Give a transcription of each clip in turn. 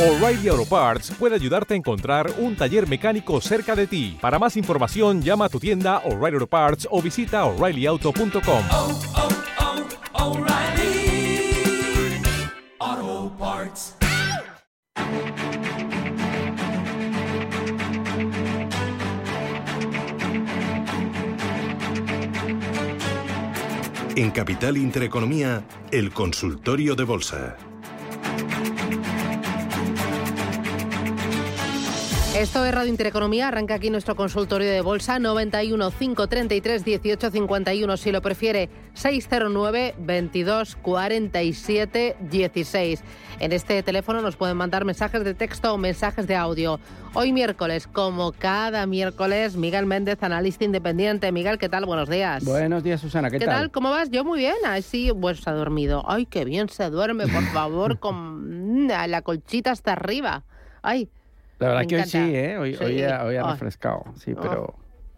O'Reilly Auto Parts puede ayudarte a encontrar un taller mecánico cerca de ti. Para más información, llama a tu tienda O'Reilly Auto Parts o visita oreillyauto.com. oh, oh, Parts. En Capital Intereconomía, el consultorio de bolsa. Esto es Radio Intereconomía, arranca aquí nuestro consultorio de bolsa 91 533 18 51, si lo prefiere 609 22 47 16. En este teléfono nos pueden mandar mensajes de texto o mensajes de audio. Hoy miércoles, como cada miércoles, Miguel Méndez, analista independiente. Miguel, ¿qué tal? Buenos días. Buenos días, Susana, ¿qué, ¿Qué tal? ¿Cómo vas? Yo muy bien. Así, pues se ha dormido. Ay, qué bien se duerme, por favor, con la colchita hasta arriba. Ay, La verdad Me que hoy sí, ¿eh? Hoy, Sí. hoy ha, hoy ha Ay. refrescado, sí, Oh. pero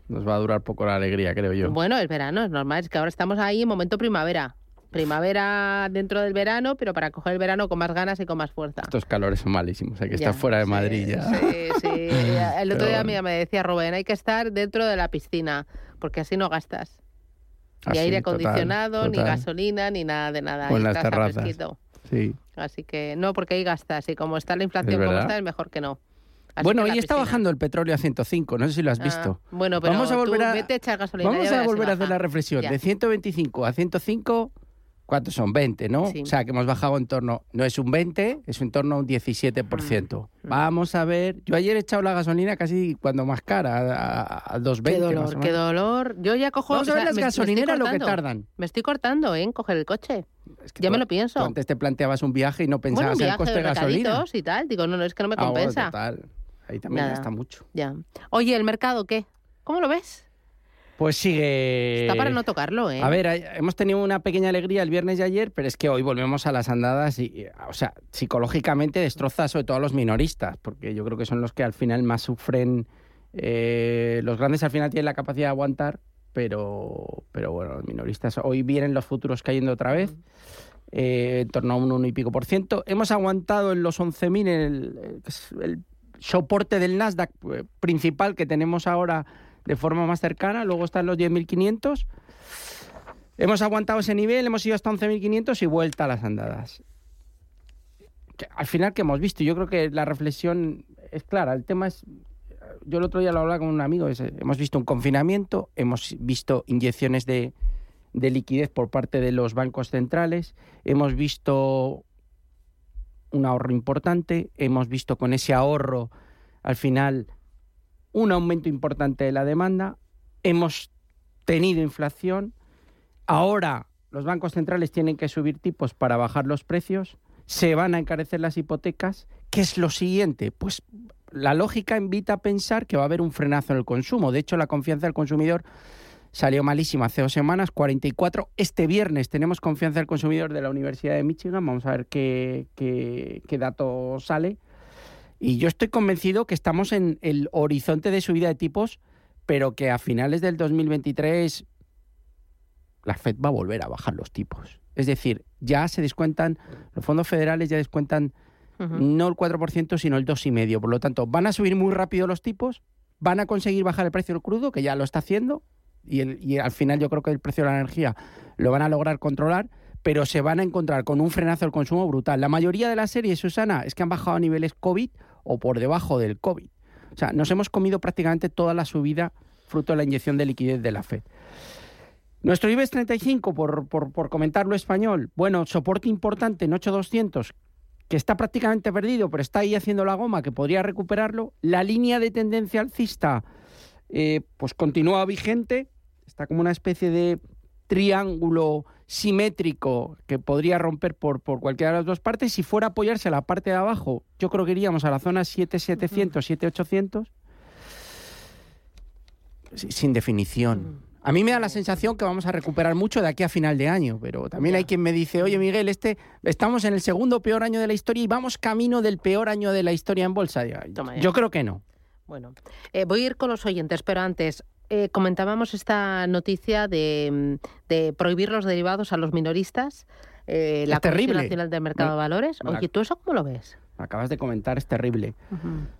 nos va a durar poco la alegría, creo yo. Bueno, es verano, es normal, es que ahora estamos ahí en momento primavera. Primavera dentro del verano, pero para coger el verano con más ganas y con más fuerza. Estos calores son malísimos, hay que Ya, estar fuera de sí, Madrid ya. Sí, sí. El otro Pero día bueno. me decía Rubén, hay que estar dentro de la piscina, porque así no gastas. Ni Así, aire total, acondicionado, ni gasolina, ni nada de nada. O en las terrazas. Sí. Así que no, porque ahí gastas. Y como está la inflación como está, es mejor que no. Así bueno, hoy está bajando el petróleo a 105, no sé si lo has Ah, visto. bueno, pero Vamos a volver a- vete a echar gasolina. Vamos a volver a hacer la reflexión. Ya. De 125 a 105, ¿cuántos son? 20, ¿no? Sí. O sea, que hemos bajado en torno, no es un 20, es en torno a un 17%. Mm. Vamos a ver, yo ayer he echado la gasolina casi cuando más cara, a, a, a 2,20 Qué dolor, qué dolor. Yo ya cojo. Vamos a o ver sea, las me- me estoy gasolineras lo que cortando. tardan. Me estoy cortando, ¿eh? En coger el coche. Es que Ya tú- me lo pienso. Tú antes te planteabas un viaje y no Bueno, pensabas en el coste de de gasolina. y tal. Digo, no, no, es que no me Ah, bueno, compensa. total. Ahí también Nada. gasta mucho. ya. Oye, ¿el mercado qué? ¿Cómo lo ves? Pues sigue. Está para no tocarlo, ¿eh? A ver, hemos tenido una pequeña alegría el viernes y ayer, pero es que hoy volvemos a las andadas y, y, o sea, psicológicamente destroza sobre todo a los minoristas, porque yo creo que son los que al final más sufren. eh, los grandes al final tienen la capacidad de aguantar, pero, pero bueno, los minoristas. Hoy vienen los futuros cayendo otra vez, eh, en torno a un 1 y pico por ciento. Hemos aguantado en los 11.000 el, el soporte del Nasdaq eh, principal que tenemos ahora de forma más cercana, luego están los 10.500. Hemos aguantado ese nivel, hemos ido hasta 11.500 y vuelta a las andadas. Al final, que hemos visto? Yo creo que la reflexión es clara. El tema es. Yo el otro día lo hablaba con un amigo. hemos visto un confinamiento, hemos visto inyecciones de, de liquidez por parte de los bancos centrales, hemos visto un ahorro importante, hemos visto con ese ahorro al final un aumento importante de la demanda, hemos tenido inflación, ahora los bancos centrales tienen que subir tipos para bajar los precios, se van a encarecer las hipotecas, ¿qué es lo siguiente? Pues la lógica invita a pensar que va a haber un frenazo en el consumo, de hecho la confianza del consumidor salió malísima hace dos semanas, 44. Este viernes tenemos confianza del consumidor de la Universidad de Michigan. Vamos a ver qué, qué, qué dato sale. Y yo estoy convencido que estamos en el horizonte de subida de tipos, pero que a finales del 2023 la Fed va a volver a bajar los tipos. Es decir, ya se descuentan, los fondos federales ya descuentan no el 4%, sino el 2,5%. Por lo tanto, van a subir muy rápido los tipos, van a conseguir bajar el precio del crudo, que ya lo está haciendo, y, el- y al final yo creo que el precio de la energía lo van a lograr controlar, pero se van a encontrar con un frenazo del consumo brutal. La mayoría de las series, Susana, es que han bajado a niveles COVID o por debajo del COVID. O sea, nos hemos comido prácticamente toda la subida fruto de la inyección de liquidez de la Fed. Nuestro IBEX 35, por, por, por comentarlo español, bueno, soporte importante en 8200, que está prácticamente perdido, pero está ahí haciendo la goma, que podría recuperarlo. La línea de tendencia alcista, eh, pues continúa vigente, está como una especie de triángulo simétrico que podría romper por, por cualquiera de las dos partes. Si fuera a apoyarse a la parte de abajo, yo creo que iríamos a la zona 7700, 7800, Sí, sin definición. A mí me da la sensación que vamos a recuperar mucho de aquí a final de año, pero también hay quien me dice, oye Miguel, este estamos en el segundo peor año de la historia y vamos camino del peor año de la historia en bolsa. Yo creo que no. Bueno, eh, voy a ir con los oyentes, pero antes eh, comentábamos esta noticia de, mm, de prohibir los derivados a los minoristas. eh, la Comisión terrible. Nacional del Mercado Me- de Valores. Oye, ¿tú eso cómo lo ves? acabas de comentar, es terrible.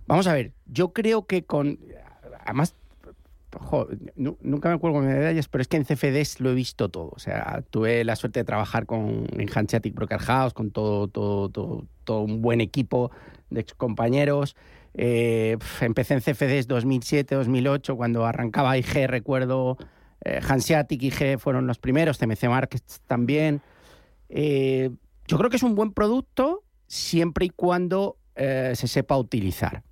Vamos a ver, yo creo que con... Además, jo, nunca me acuerdo de medallas, pero es que en CFDs lo he visto todo. O sea, tuve la suerte de trabajar con, en Hanseatic Broker House, con todo, todo, todo, todo un buen equipo de excompañeros. Eh, empecé en CFDs 2007, 2008, cuando arrancaba IG, recuerdo, eh, Hanseatic IG fueron los primeros, CMC Markets también. Eh, yo creo que es un buen producto siempre y cuando eh, se sepa utilizar.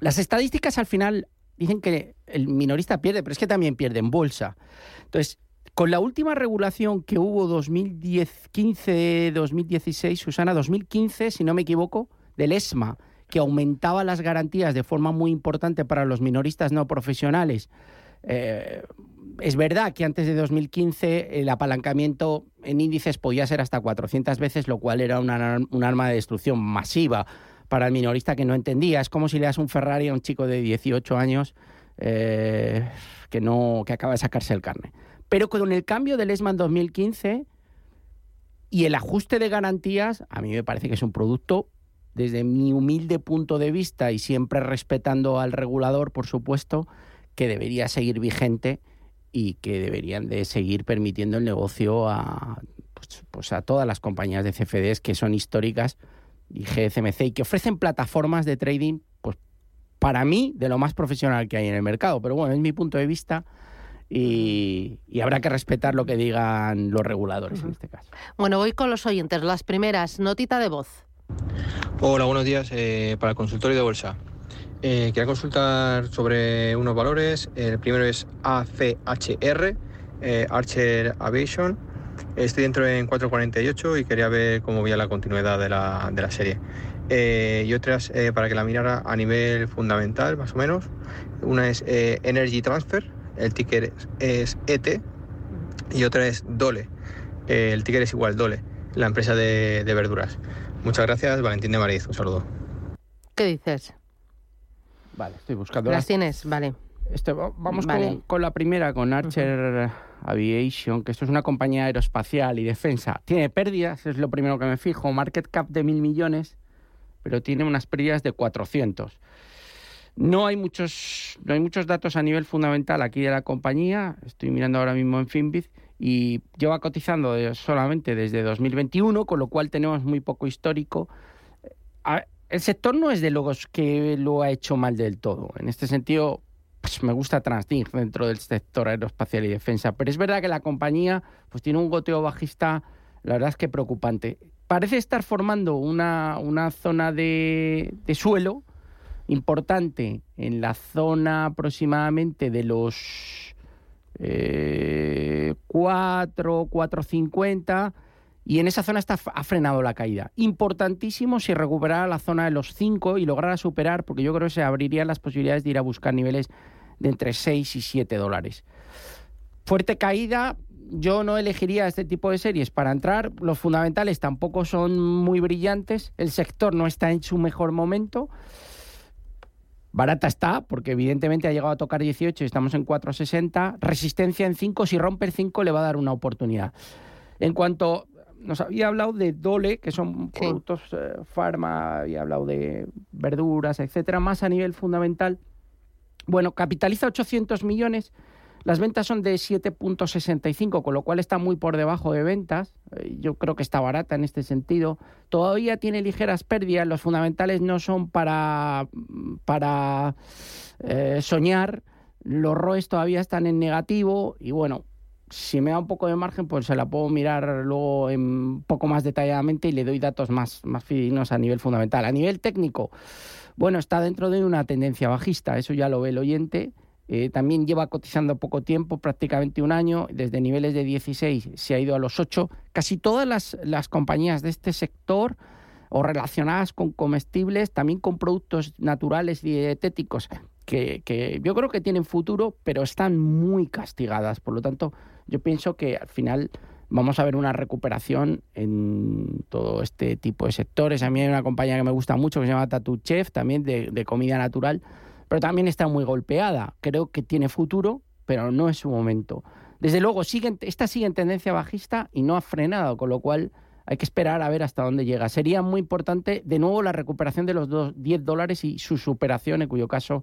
Las estadísticas al final dicen que el minorista pierde, pero es que también pierde en bolsa. Entonces, con la última regulación que hubo 2015-2016, Susana, 2015, si no me equivoco, del ESMA, que aumentaba las garantías de forma muy importante para los minoristas no profesionales. Eh, es verdad que antes de 2015 el apalancamiento en índices podía ser hasta 400 veces, lo cual era una- un arma de destrucción masiva para el minorista que no entendía. Es como si le das un Ferrari a un chico de 18 años eh, que, no, que acaba de sacarse el carne. Pero con el cambio del ESMA en 2015 y el ajuste de garantías, a mí me parece que es un producto, desde mi humilde punto de vista y siempre respetando al regulador, por supuesto, que debería seguir vigente y que deberían de seguir permitiendo el negocio a, pues, pues a todas las compañías de CFDs que son históricas y GCMC y que ofrecen plataformas de trading, pues para mí, de lo más profesional que hay en el mercado. Pero bueno, es mi punto de vista y, y habrá que respetar lo que digan los reguladores en este caso. Bueno, voy con los oyentes. Las primeras, notita de voz. Hola, buenos días eh, para el consultorio de bolsa. Eh, quería consultar sobre unos valores. El primero es ACHR, eh, Archer Aviation. Estoy dentro en 448 y quería ver cómo veía la continuidad de la, de la serie. Eh, y otras para que la mirara a nivel fundamental, más o menos. Una es Energy Transfer, el ticker es, ET, y otra es Dole, el ticker es igual Dole, la empresa de verduras. Muchas gracias, Valentín de Mariz, un saludo. ¿Qué dices? Vale, estoy buscando ¿Las tienes? Vale. Este, va- vamos Vale. con, con la primera, con Archer Aviation, que esto es una compañía aeroespacial y defensa. Tiene pérdidas, es lo primero que me fijo. Market cap de mil millones, pero tiene unas pérdidas de 400. No hay muchos, no hay muchos datos a nivel fundamental aquí de la compañía. Estoy mirando ahora mismo en Finbiz y lleva cotizando de- solamente desde 2021, con lo cual tenemos muy poco histórico. El sector no es de los que lo ha hecho mal del todo. En este sentido, pues me gusta Transding dentro del sector aeroespacial y defensa. Pero es verdad que la compañía pues tiene un goteo bajista, la verdad es que preocupante. Parece estar formando una, una zona de, de suelo importante en la zona aproximadamente de los eh, 4, 450 y en esa zona está, ha frenado la caída. Importantísimo si recuperara la zona de los 5 y lograra superar, porque yo creo que se abrirían las posibilidades de ir a buscar niveles de entre 6 y 7 dólares. Fuerte caída, yo no elegiría este tipo de series para entrar. Los fundamentales tampoco son muy brillantes. El sector no está en su mejor momento. Barata está, porque evidentemente ha llegado a tocar 18 y estamos en 4,60. Resistencia en 5. Si rompe el 5 le va a dar una oportunidad. En cuanto nos había hablado de Dole, que son Sí. productos eh, farma, había hablado de verduras, etcétera, más a nivel fundamental. Bueno, capitaliza 800 millones. Las ventas son de 7.65, con lo cual está muy por debajo de ventas. Eh, Yo creo que está barata en este sentido. Todavía tiene ligeras pérdidas. Los fundamentales no son para, para eh, soñar. Los ROEs todavía están en negativo. Y bueno, si me da un poco de margen, pues se la puedo mirar luego en un poco más detalladamente y le doy datos más, más a nivel fundamental. A nivel técnico, bueno, está dentro de una tendencia bajista, eso ya lo ve el oyente. Eh, también lleva cotizando poco tiempo, prácticamente un año, desde niveles de 16 se ha ido a los 8. Casi todas las, las compañías de este sector o relacionadas con comestibles, también con productos naturales y dietéticos, que, que yo creo que tienen futuro, pero están muy castigadas. Por lo tanto, yo pienso que al final vamos a ver una recuperación en todo este tipo de sectores. A mí hay una compañía que me gusta mucho que se llama Tattoo Chef, también de comida natural, pero también está muy golpeada. Creo que tiene futuro, pero no es su momento. Desde luego, sigue, esta sigue en tendencia bajista y no ha frenado, con lo cual hay que esperar a ver hasta dónde llega. Sería muy importante, de nuevo, la recuperación de los dos- 10 dólares y su superación, en cuyo caso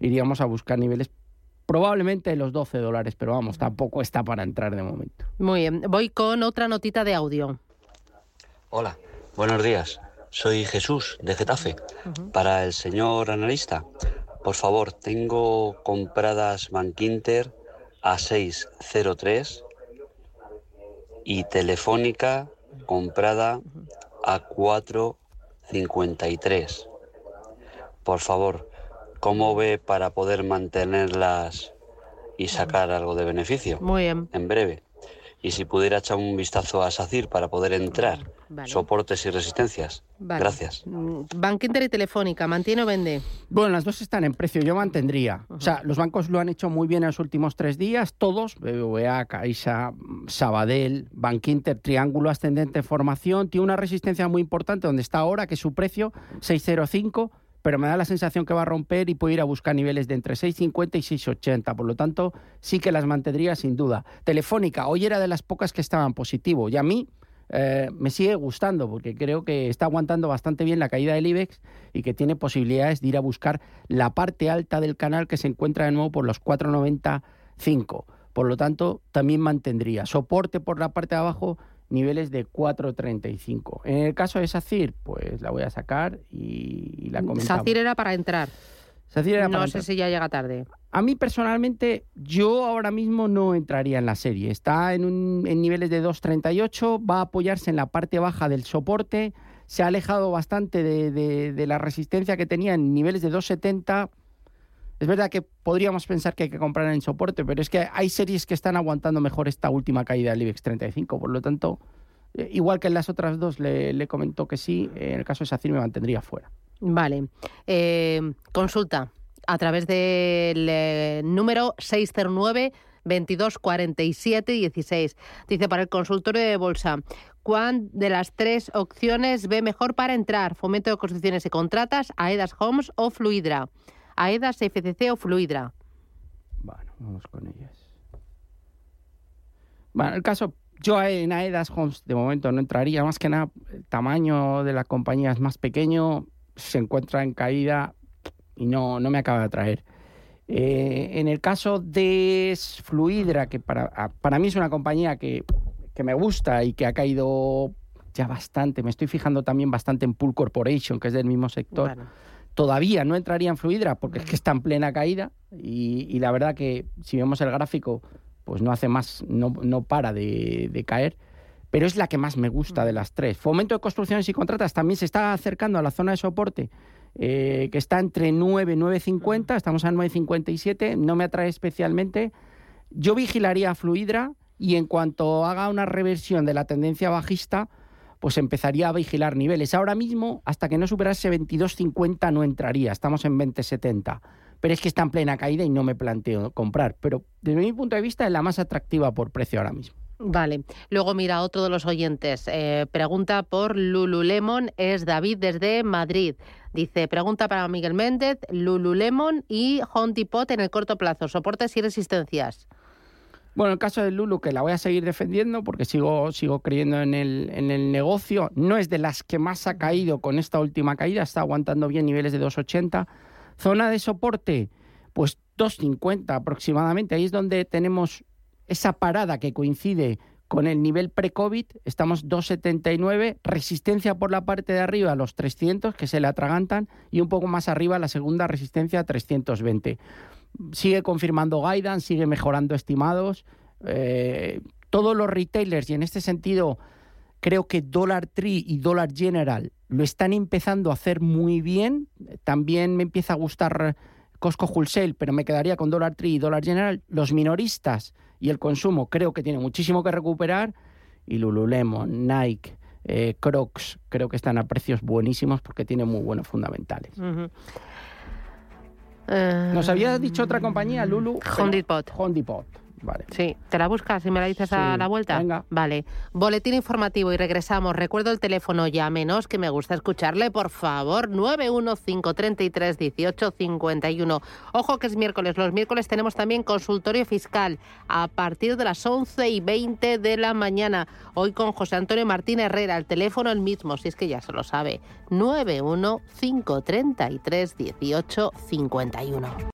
iríamos a buscar niveles probablemente de los 12 dólares, pero vamos, tampoco está para entrar de momento. Muy bien, voy con otra notita de audio. Hola, buenos días. Soy Jesús de Getafe. Para el señor analista, por favor, tengo compradas Bankinter a 603 y Telefónica comprada a 453. Por favor, ¿cómo ve para poder mantenerlas y sacar algo de beneficio? Muy bien. en breve. Y si pudiera echar un vistazo a SACIR para poder entrar, Vale. soportes y resistencias. Vale. Gracias. Mm, Bank Inter y Telefónica, ¿mantiene o vende? Bueno, las dos están en precio, yo mantendría. O sea, los bancos lo han hecho muy bien en los últimos tres días, todos, BBVA, Caixa, Sabadell, Bankinter, Triángulo Ascendente Formación, tiene una resistencia muy importante donde está ahora, que es su precio, 605, pero me da la sensación que va a romper y puede ir a buscar niveles de entre 650 y 680, por lo tanto, sí que las mantendría sin duda. Telefónica, hoy era de las pocas que estaban positivo, y a mí eh, me sigue gustando porque creo que está aguantando bastante bien la caída del IBEX y que tiene posibilidades de ir a buscar la parte alta del canal que se encuentra de nuevo por los 4,95. Por lo tanto, también mantendría soporte por la parte de abajo, niveles de 4,35. En el caso de SACIR, pues la voy a sacar y, y la comentamos. SACIR era para entrar. SACIR era no para sé entrar. si ya llega tarde. A mí personalmente, yo ahora mismo no entraría en la serie. Está en, un- en niveles de 2.38, va a apoyarse en la parte baja del soporte, se ha alejado bastante de, de- de la resistencia que tenía en niveles de 2.70. Es verdad que podríamos pensar que hay que comprar en soporte, pero es que hay series que están aguantando mejor esta última caída del IBEX 35. Por lo tanto, eh, igual que en las otras dos le, le comentó que sí, en el caso de SACIR me mantendría fuera. Vale. Eh, consulta a través del eh, número 609 22 47 16. Dice para el consultorio de bolsa, ¿cuál de las tres opciones ve mejor para entrar? Fomento de construcciones y contratas, AEDAS Homes o Fluidra. AEDAS, FCC o Fluidra. Bueno, vamos con ellas. Bueno, el caso, yo en Aedas Homes de momento no entraría, más que nada el tamaño de la compañía es más pequeño, se encuentra en caída y no, no me acaba de atraer. Eh, en el caso de Fluidra, que para, a- para mí es una compañía que, que me gusta y que ha caído ya bastante, me estoy fijando también bastante en Pool Corporation, que es del mismo sector Bueno, todavía no entraría en Fluidra porque es que está en plena caída y, y la verdad que si vemos el gráfico pues no hace más, no, no para de, de caer, pero es la que más me gusta de las tres. Fomento de construcciones y contratas también se está acercando a la zona de soporte eh, que está entre 9 y 9.50, estamos a 9.57, no me atrae especialmente. Yo vigilaría a Fluidra y en cuanto haga una reversión de la tendencia bajista, pues empezaría a vigilar niveles. Ahora mismo, hasta que no superase 22.50 no entraría, estamos en 20.70. Pero es que está en plena caída y no me planteo comprar. Pero desde mi punto de vista es la más atractiva por precio ahora mismo. Vale. Luego mira otro de los oyentes. eh, pregunta por Lululemon. Es David desde Madrid. Dice, pregunta para Miguel Méndez, Lululemon y Home Depot en el corto plazo. Soportes y resistencias. Bueno, el caso de Lulu, que la voy a seguir defendiendo porque sigo, sigo creyendo en el, en el negocio. No es de las que más ha caído con esta última caída, está aguantando bien niveles de 2,80. Zona de soporte, pues 2,50 aproximadamente. Ahí es donde tenemos esa parada que coincide con el nivel pre-COVID. Estamos 2,79. Resistencia por la parte de arriba los 300, que se le atragantan. Y un poco más arriba la segunda resistencia a 320 sigue confirmando guidance, sigue mejorando estimados. Eh, todos los retailers, y en este sentido creo que Dollar Tree y Dollar General lo están empezando a hacer muy bien. También me empieza a gustar Costco Wholesale, pero me quedaría con Dollar Tree y Dollar General. Los minoristas y el consumo creo que tiene muchísimo que recuperar. Y Lululemon, Nike, eh, Crocs, creo que están a precios buenísimos porque tienen muy buenos fundamentales. Eh, Nos había dicho otra compañía, Lulu. Home Depot. Vale. Sí, ¿te la buscas y me la dices a la vuelta? venga. Vale. Boletín informativo y regresamos. Recuerdo el teléfono, llámenos, que me gusta escucharle, por favor. 915331851. Ojo que es miércoles. Los miércoles tenemos también consultorio fiscal a partir de las 11 y 20 de la mañana. Hoy con José Antonio Martín Herrera. El teléfono el mismo, si es que ya se lo sabe. 915331851.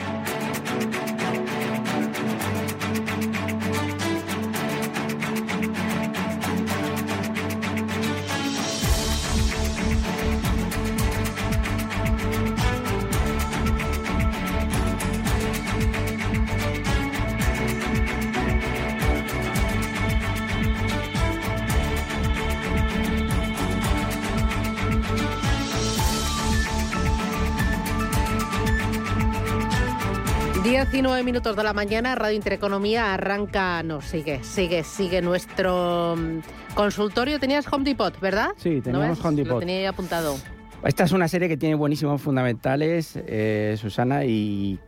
Minutos de la mañana, Radio Intereconomía arranca, no, sigue, sigue, sigue nuestro mm, consultorio. Tenías Home Depot, ¿verdad? Sí, ¿No teníamos ves? Home Lo Depot. tenía ahí apuntado. Esta es una serie que tiene buenísimos fundamentales, eh, Susana, y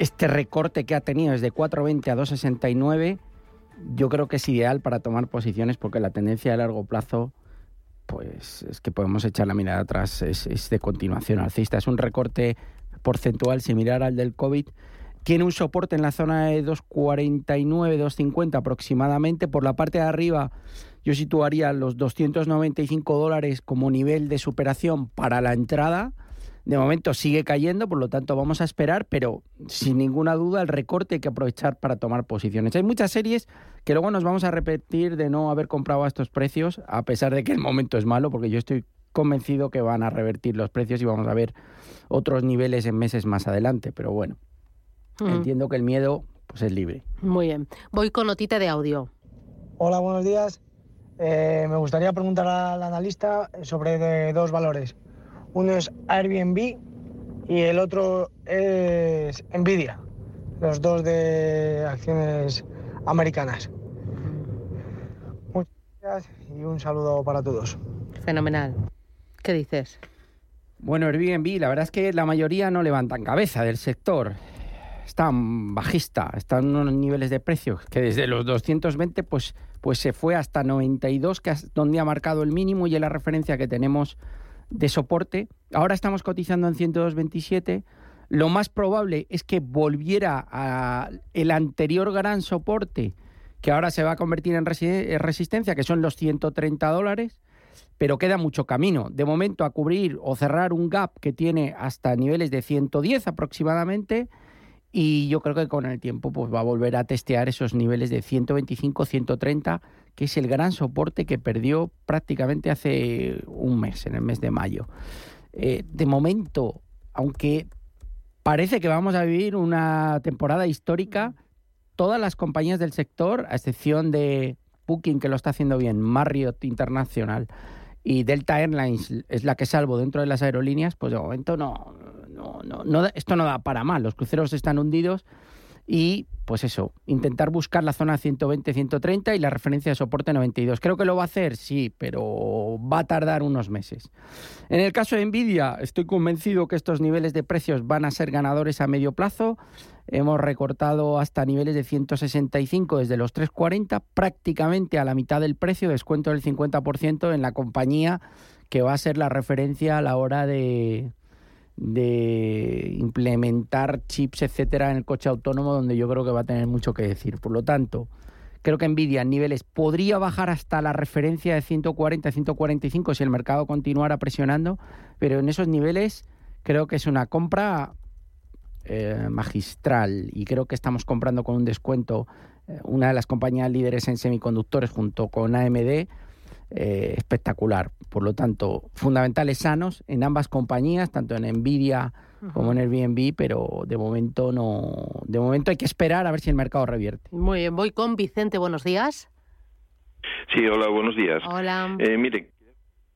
este recorte que ha tenido desde 4.20 a 2.69, yo creo que es ideal para tomar posiciones porque la tendencia a largo plazo, pues es que podemos echar la mirada atrás, es, es de continuación alcista. Es un recorte porcentual similar al del COVID. Tiene un soporte en la zona de 2.49, 2.50 aproximadamente. Por la parte de arriba yo situaría los 295 dólares como nivel de superación para la entrada. De momento sigue cayendo, por lo tanto vamos a esperar, pero sin ninguna duda el recorte hay que aprovechar para tomar posiciones. Hay muchas series que luego nos vamos a repetir de no haber comprado a estos precios, a pesar de que el momento es malo, porque yo estoy convencido que van a revertir los precios y vamos a ver otros niveles en meses más adelante. Pero bueno, Mm, entiendo que el miedo pues es libre. Muy bien. Voy con notita de audio. Hola, buenos días. Eh, me gustaría preguntar al analista sobre de dos valores. Uno es Airbnb y el otro es Nvidia, los dos de acciones americanas. Muchas gracias y un saludo para todos. Fenomenal. ¿Qué dices? Bueno, Airbnb, la verdad es que la mayoría no levantan cabeza del sector. Están bajista, están en unos niveles de precios que desde los 220 pues, pues se fue hasta 92, que es donde ha marcado el mínimo y es la referencia que tenemos de soporte. Ahora estamos cotizando en 102.27. Lo más probable es que volviera a el anterior gran soporte, que ahora se va a convertir en resistencia, que son los 130 dólares pero queda mucho camino. De momento a cubrir o cerrar un gap que tiene hasta niveles de 110 aproximadamente y yo creo que con el tiempo pues va a volver a testear esos niveles de 125, 130, que es el gran soporte que perdió prácticamente hace un mes, en el mes de mayo. Eh, de momento, aunque parece que vamos a vivir una temporada histórica, todas las compañías del sector, a excepción de Booking, que lo está haciendo bien, Marriott Internacional y Delta Airlines es la que salvo dentro de las aerolíneas, pues de momento no, esto no da para mal. Los cruceros están hundidos y pues eso, intentar buscar la zona 120-130 y la referencia de soporte 92. Creo que lo va a hacer, sí, pero va a tardar unos meses. En el caso de Nvidia, estoy convencido que estos niveles de precios van a ser ganadores a medio plazo. Hemos recortado hasta niveles de 165 desde los 340, prácticamente a la mitad del precio, descuento del 50% en la compañía que va a ser la referencia a la hora de, de implementar chips, etcétera, en el coche autónomo, donde yo creo que va a tener mucho que decir. Por lo tanto, creo que Nvidia en niveles podría bajar hasta la referencia de 140, 145 si el mercado continuara presionando, pero en esos niveles creo que es una compra eh, magistral y creo que estamos comprando con un descuento eh, una de las compañías líderes en semiconductores junto con AMD eh, espectacular. Por lo tanto, fundamentales sanos en ambas compañías, tanto en Nvidia como en Airbnb, pero de momento no, de momento hay que esperar a ver si el mercado revierte. Muy bien, voy con Vicente. Buenos días. Sí, hola, buenos días. Hola. Eh, mire,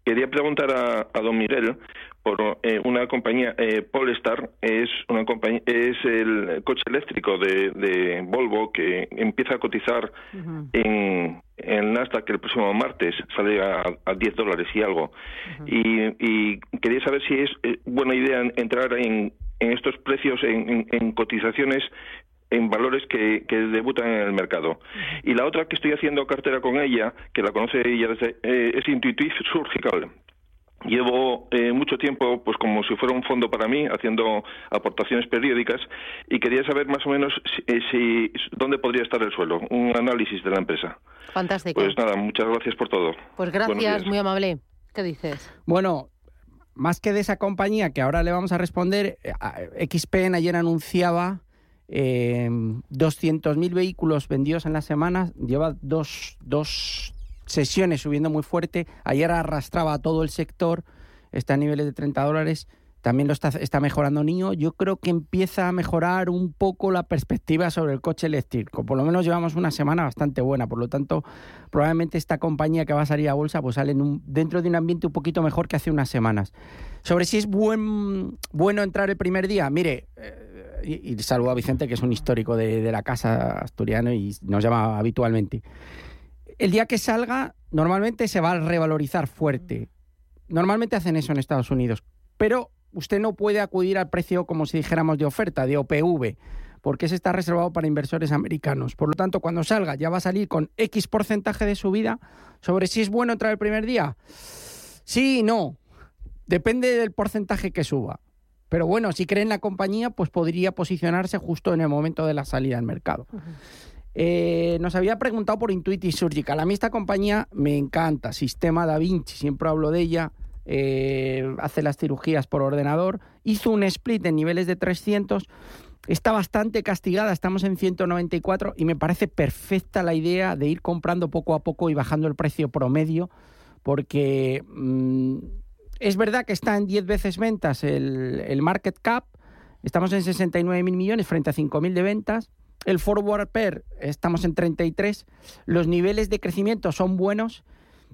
quería preguntar a, a don Miguel por eh, una compañía, eh, Polestar, es una compañía, es el coche eléctrico de, de Volvo que empieza a cotizar en, el Nasdaq el próximo martes sale a, a 10 dólares y algo. y, y quería saber si es eh, buena idea entrar en, en estos precios, en, en- en cotizaciones en valores que, que debutan en el mercado. Y la otra que estoy haciendo cartera con ella, que la conoce ella desde, eh, es Intuitive Surgical. Llevo eh, mucho tiempo, pues como si fuera un fondo para mí, haciendo aportaciones periódicas y quería saber más o menos si, eh, si- dónde podría estar el suelo, un análisis de la empresa. Fantástico. Pues nada, muchas gracias por todo. Pues gracias, muy amable. ¿Qué dices? Bueno, más que de esa compañía que ahora le vamos a responder, eh, XPN ayer anunciaba eh, 200.000 vehículos vendidos en la semana, lleva dos, dos sesiones subiendo muy fuerte, ayer arrastraba a todo el sector, está a niveles de 30 dólares, también lo está, está mejorando NIO, yo creo que empieza a mejorar un poco la perspectiva sobre el coche eléctrico, por lo menos llevamos una semana bastante buena, por lo tanto probablemente esta compañía que va a salir a bolsa pues sale en un- dentro de un ambiente un poquito mejor que hace unas semanas. Sobre si es buen, bueno entrar el primer día, mire, eh, y, y saludo a Vicente, que es un histórico de, de la casa asturiano y nos llama habitualmente. El día que salga, normalmente se va a revalorizar fuerte. Normalmente hacen eso en Estados Unidos, pero usted no puede acudir al precio como si dijéramos de oferta, de OPV, porque ese está reservado para inversores americanos. Por lo tanto, cuando salga ya va a salir con X porcentaje de subida sobre si es bueno entrar el primer día. Sí y no. Depende del porcentaje que suba. Pero bueno, si cree en la compañía, pues podría posicionarse justo en el momento de la salida al mercado. Eh, nos había preguntado por Intuitive Surgical. A mí esta compañía me encanta. Sistema Da Vinci, siempre hablo de ella. eh, hace las cirugías por ordenador. Hizo un split en niveles de 300. Está bastante castigada, estamos en 194 y me parece perfecta la idea de ir comprando poco a poco y bajando el precio promedio porque mm, es verdad que está en 10 veces ventas el, el market cap, estamos en 69 mil millones frente a 5 mil de ventas, el forward pair estamos en 33, los niveles de crecimiento son buenos,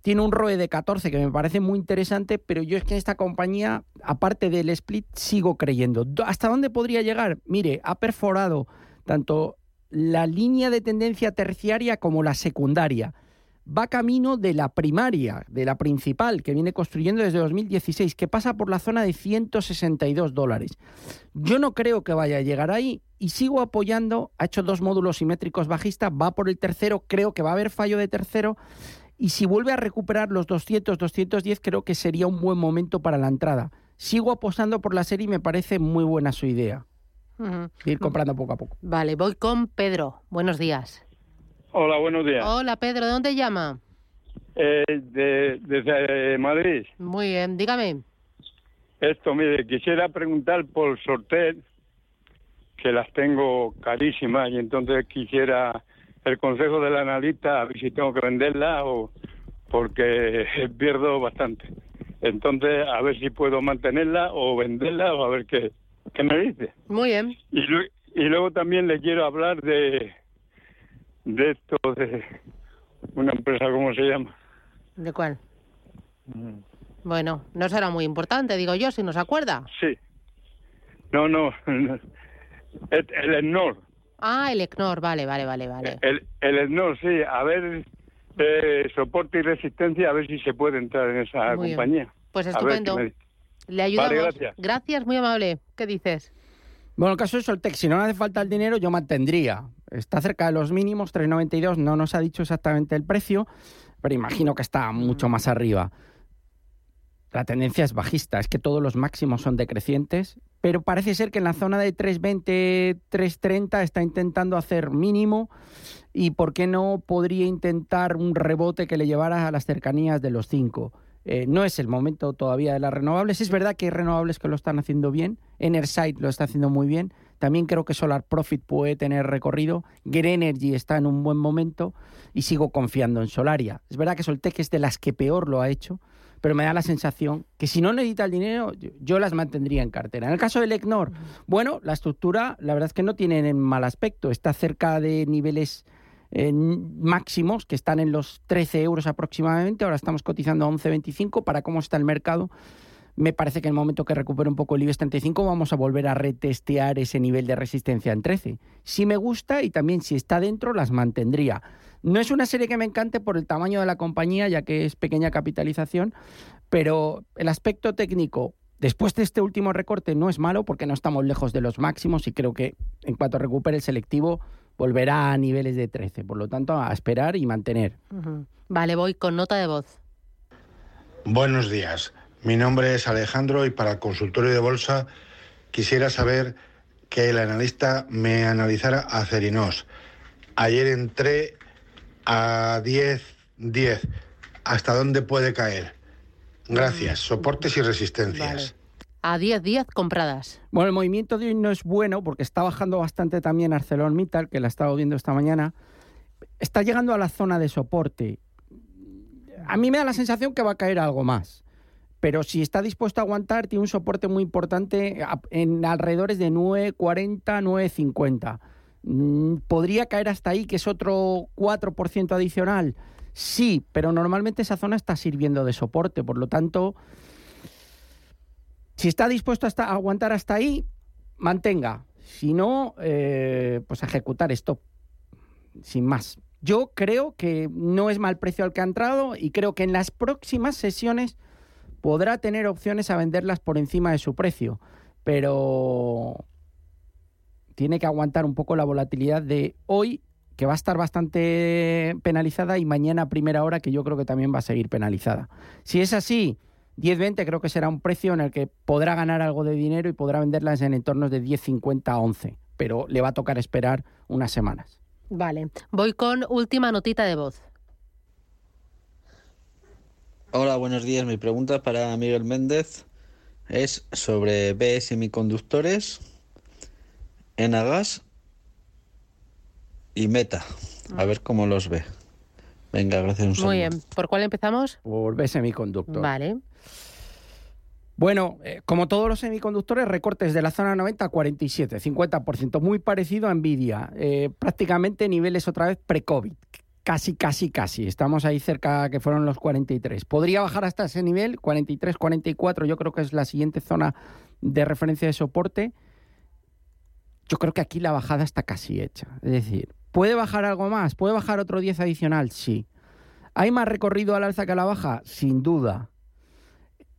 tiene un ROE de 14 que me parece muy interesante, pero yo es que en esta compañía, aparte del split, sigo creyendo. Do- ¿Hasta dónde podría llegar? Mire, ha perforado tanto la línea de tendencia terciaria como la secundaria. Va camino de la primaria, de la principal, que viene construyendo desde 2016, que pasa por la zona de 162 dólares. Yo no creo que vaya a llegar ahí y sigo apoyando. Ha hecho dos módulos simétricos bajistas, va por el tercero, creo que va a haber fallo de tercero. Y si vuelve a recuperar los 200, 210, creo que sería un buen momento para la entrada. Sigo apostando por la serie y me parece muy buena su idea. Ir comprando poco a poco. Vale, voy con Pedro. Buenos días. Hola, buenos días. Hola, Pedro, ¿de dónde llama? Eh, de- desde Madrid. Muy bien, dígame. Esto, mire, quisiera preguntar por Sortel, que las tengo carísimas, y entonces quisiera el consejo del analista, a ver si tengo que venderla o porque pierdo bastante. Entonces, a ver si puedo mantenerla o venderla o a ver qué, qué me dice. Muy bien. Y luego también le quiero hablar de, de esto, de una empresa, ¿cómo se llama? ¿De cuál? Bueno, no será muy importante, digo yo, si nos acuerda. Sí. No, no. El, el. Ah, el ECNOR, vale, vale, vale, vale. El, el sí. A ver, eh, soporte y resistencia, a ver si se puede entrar en esa Muy bien. compañía. Pues estupendo. me. Le ayudamos. Vale, gracias. muy amable. ¿Qué dices? Bueno, el caso de Soltec, si no le hace falta el dinero, yo mantendría. Está cerca de los mínimos, 3,92, no nos ha dicho exactamente el precio, pero imagino que está mucho más arriba. La tendencia es bajista, es que todos los máximos son decrecientes, pero parece ser que en la zona de 3,20, 3,30 está intentando hacer mínimo y por qué no podría intentar un rebote que le llevara a las cercanías de los 5. Eh, no es el momento todavía de las renovables. Es verdad que hay renovables que lo están haciendo bien. Enerside lo está haciendo muy bien. También creo que Solar Profit puede tener recorrido. Green Energy está en un buen momento y sigo confiando en Solaria. Es verdad que Soltec es de las que peor lo ha hecho, pero me da la sensación que si no necesita el dinero, yo, las mantendría en cartera. En el caso del ECNOR, bueno, la estructura, la verdad es que no tiene mal aspecto. Está cerca de niveles eh, máximos que están en los 13 euros aproximadamente. Ahora estamos cotizando a 11.25 para cómo está el mercado. Me parece que en el momento que recupere un poco el IBEX 35 vamos a volver a retestear ese nivel de resistencia en 13. Si me gusta y también si está dentro las mantendría. No es una serie que me encante por el tamaño de la compañía, ya que es pequeña capitalización, pero el aspecto técnico después de este último recorte no es malo porque no estamos lejos de los máximos y creo que en cuanto recupere el selectivo volverá a niveles de 13. Por lo tanto, a esperar y mantener. Vale, voy con nota de voz. Buenos días. Mi nombre es Alejandro y para el consultorio de bolsa quisiera saber que el analista me analizara a Cerinos. Ayer entré a 10, 10. ¿Hasta dónde puede caer? Gracias. Soportes y resistencias. A 10 días compradas. Bueno, el movimiento de hoy no es bueno porque está bajando bastante también ArcelorMittal, que la he estado viendo esta mañana. Está llegando a la zona de soporte. A mí me da la sensación que va a caer algo más. Pero si está dispuesto a aguantar, tiene un soporte muy importante a- en alrededores de 9,40, 9,50. Mm, ¿Podría caer hasta ahí, que es otro 4% adicional? Sí, pero normalmente esa zona está sirviendo de soporte. Por lo tanto, si está dispuesto a aguantar hasta ahí, mantenga. Si no, eh, pues ejecutar stop. Sin más. Yo creo que no es mal precio al que ha entrado y creo que en las próximas sesiones podrá tener opciones a venderlas por encima de su precio. Pero tiene que aguantar un poco la volatilidad de hoy, que va a estar bastante penalizada, y mañana a primera hora, que yo creo que también va a seguir penalizada. Si es así, 10-20 creo que será un precio en el que podrá ganar algo de dinero y podrá venderlas en entornos de 10-50 a 11, pero le va a tocar esperar unas semanas. Vale, voy con última notita de voz. Hola, buenos días. Mi pregunta para Miguel Méndez es sobre B semiconductores, Enagas y Meta. A ver cómo los ve. Venga, gracias. Un saludo. Muy bien, ¿por cuál empezamos? Por B semiconductor. Vale. Bueno, eh, como todos los semiconductores, recortes de la zona 90 a 47, 50%, muy parecido a Nvidia. Eh, prácticamente niveles otra vez pre-COVID. Casi, casi, casi. Estamos ahí cerca que fueron los 43. Podría bajar hasta ese nivel, 43, 44, yo creo que es la siguiente zona de referencia de soporte. Yo creo que aquí la bajada está casi hecha. Es decir, ¿puede bajar algo más? ¿Puede bajar otro 10 adicional? Sí. ¿Hay más recorrido al alza que a la baja? Sin duda.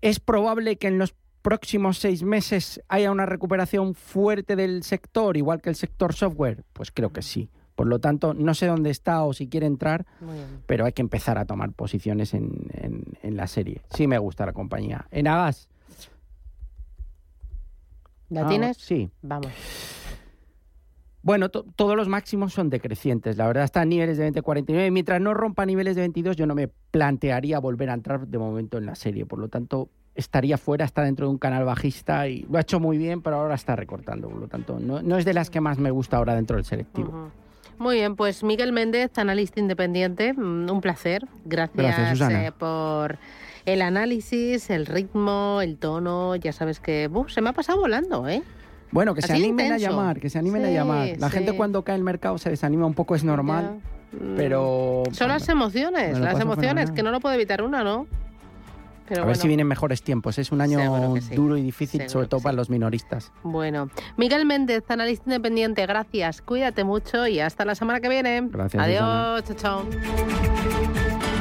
¿Es probable que en los próximos seis meses haya una recuperación fuerte del sector, igual que el sector software? Pues creo que sí. Por lo tanto, no sé dónde está o si quiere entrar, pero hay que empezar a tomar posiciones en, en- en la serie. Sí me gusta la compañía. En Agas. ¿La Ah, tienes? Sí. Vamos. Bueno, to- todos los máximos son decrecientes. La verdad está a niveles de 20-49. Mientras no rompa niveles de 22, yo no me plantearía volver a entrar de momento en la serie. Por lo tanto, estaría fuera, está dentro de un canal bajista y lo ha hecho muy bien, pero ahora está recortando. Por lo tanto, no, no es de las que más me gusta ahora dentro del selectivo. Muy bien, pues Miguel Méndez, analista independiente, mm, un placer. Gracias, eh, por el análisis, el ritmo, el tono. Ya sabes que se me ha pasado volando, ¿eh? Bueno, que se animen intenso. a llamar, que se animen a llamar. La sí. gente cuando cae el mercado se desanima un poco, es normal, pero... Son las emociones, las emociones, que no lo puede evitar una, ¿no? Pero a bueno. ver si vienen mejores tiempos. Es un año sí. duro y difícil, sobre todo para los minoristas. Bueno, Miguel Méndez, analista independiente, gracias. Cuídate mucho y hasta la semana que viene. Gracias, Adiós, chao, chao.